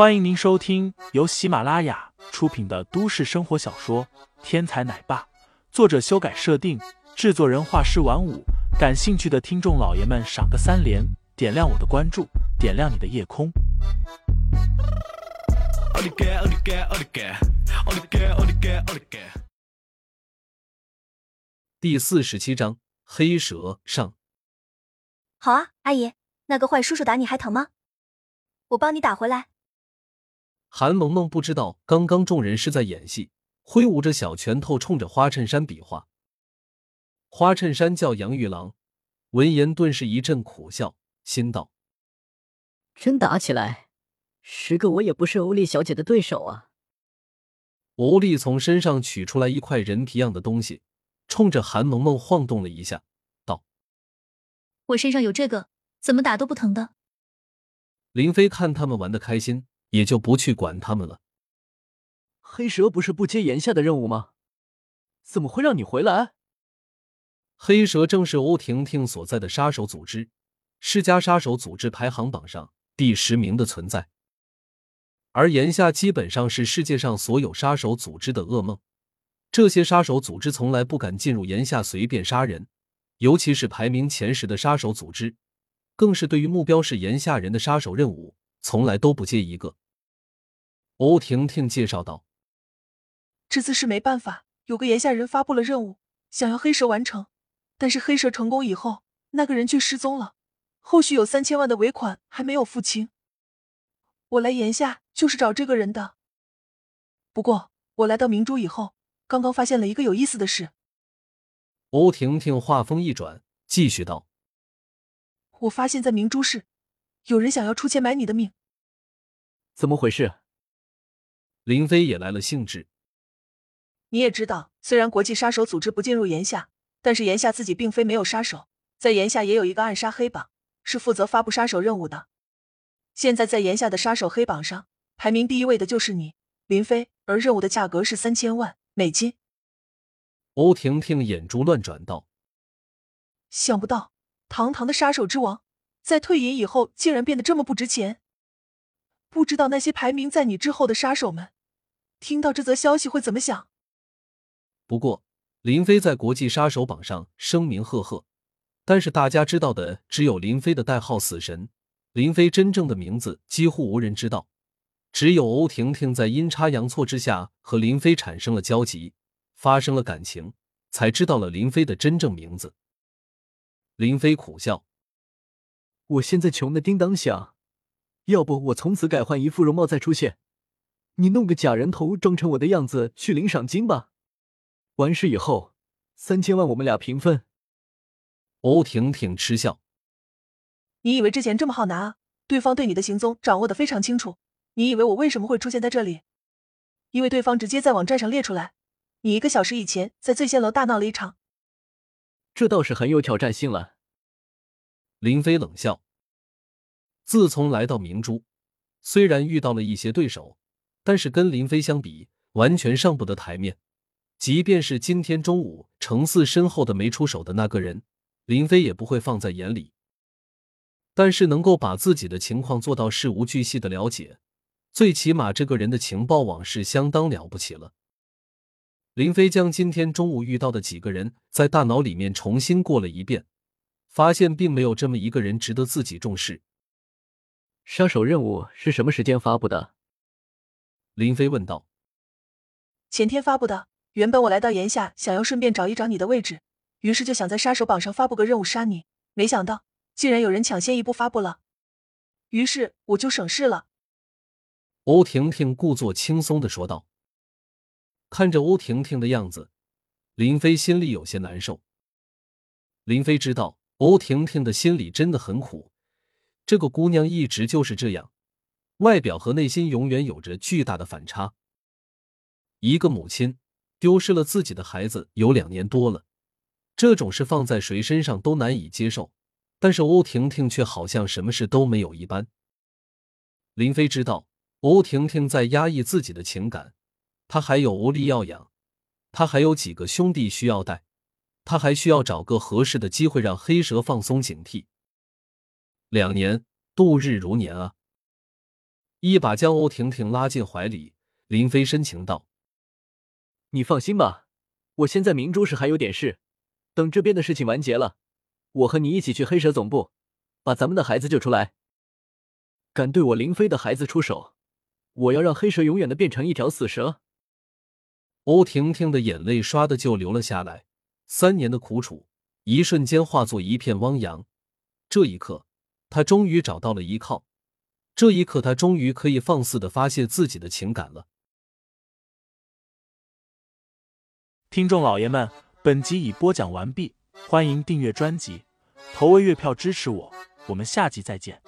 欢迎您收听由喜马拉雅出品的都市生活小说《天才奶爸》，作者修改设定，制作人画师晚舞。感兴趣的听众老爷们，赏个三连，点亮我的关注，点亮你的夜空。第四十七章黑蛇上。好啊，阿姨，那个坏叔叔打你还疼吗？我帮你打回来。韩萌萌不知道刚刚众人是在演戏，挥舞着小拳头冲着花衬衫比划。花衬衫叫杨玉郎，闻言顿时一阵苦笑，心道：真打起来，十个我也不是欧丽小姐的对手啊！欧丽从身上取出来一块人皮样的东西，冲着韩萌萌晃动了一下，道：“我身上有这个，怎么打都不疼的。”林飞看他们玩的开心。也就不去管他们了。黑蛇不是不接炎夏的任务吗？怎么会让你回来？黑蛇正是欧婷婷所在的杀手组织，世家杀手组织排行榜上第十名的存在。而炎夏基本上是世界上所有杀手组织的噩梦。这些杀手组织从来不敢进入炎夏随便杀人，尤其是排名前十的杀手组织，更是对于目标是炎夏人的杀手任务。从来都不接一个。欧婷婷介绍道：“这次是没办法，有个炎夏人发布了任务，想要黑蛇完成，但是黑蛇成功以后，那个人却失踪了，后续有三千万的尾款还没有付清。我来炎夏就是找这个人的。不过我来到明珠以后，刚刚发现了一个有意思的事。”欧婷婷话锋一转，继续道：“我发现，在明珠市。”有人想要出钱买你的命，怎么回事？林飞也来了兴致。你也知道，虽然国际杀手组织不进入炎夏，但是炎夏自己并非没有杀手，在炎夏也有一个暗杀黑榜，是负责发布杀手任务的。现在在炎夏的杀手黑榜上排名第一位的就是你，林飞，而任务的价格是三千万美金。欧婷婷眼珠乱转道：“想不到，堂堂的杀手之王。”在退隐以后，竟然变得这么不值钱。不知道那些排名在你之后的杀手们，听到这则消息会怎么想？不过，林飞在国际杀手榜上声名赫赫，但是大家知道的只有林飞的代号“死神”。林飞真正的名字几乎无人知道，只有欧婷婷在阴差阳错之下和林飞产生了交集，发生了感情，才知道了林飞的真正名字。林飞苦笑。我现在穷的叮当响，要不我从此改换一副容貌再出现，你弄个假人头装成我的样子去领赏金吧。完事以后，三千万我们俩平分。欧婷婷嗤笑：“你以为之前这么好拿？对方对你的行踪掌握的非常清楚。你以为我为什么会出现在这里？因为对方直接在网站上列出来，你一个小时以前在醉仙楼大闹了一场。这倒是很有挑战性了。”林飞冷笑。自从来到明珠，虽然遇到了一些对手，但是跟林飞相比，完全上不得台面。即便是今天中午程四身后的没出手的那个人，林飞也不会放在眼里。但是能够把自己的情况做到事无巨细的了解，最起码这个人的情报网是相当了不起了。林飞将今天中午遇到的几个人在大脑里面重新过了一遍。发现并没有这么一个人值得自己重视。杀手任务是什么时间发布的？林飞问道。前天发布的。原本我来到炎夏，想要顺便找一找你的位置，于是就想在杀手榜上发布个任务杀你。没想到竟然有人抢先一步发布了，于是我就省事了。欧婷婷故作轻松的说道。看着欧婷婷的样子，林飞心里有些难受。林飞知道。欧婷婷的心里真的很苦，这个姑娘一直就是这样，外表和内心永远有着巨大的反差。一个母亲丢失了自己的孩子有两年多了，这种事放在谁身上都难以接受，但是欧婷婷却好像什么事都没有一般。林飞知道欧婷婷在压抑自己的情感，她还有欧丽要养，她还有几个兄弟需要带。他还需要找个合适的机会让黑蛇放松警惕。两年度日如年啊！一把将欧婷婷拉进怀里。林飞深情道：“你放心吧，我现在明珠市还有点事，等这边的事情完结了，我和你一起去黑蛇总部，把咱们的孩子救出来。敢对我林飞的孩子出手，我要让黑蛇永远的变成一条死蛇。”欧婷婷的眼泪唰的就流了下来，三年的苦楚，一瞬间化作一片汪洋。这一刻，她终于找到了依靠。这一刻，他终于可以放肆的发泄自己的情感了。听众老爷们，本集已播讲完毕，欢迎订阅专辑，投喂月票支持我，我们下集再见。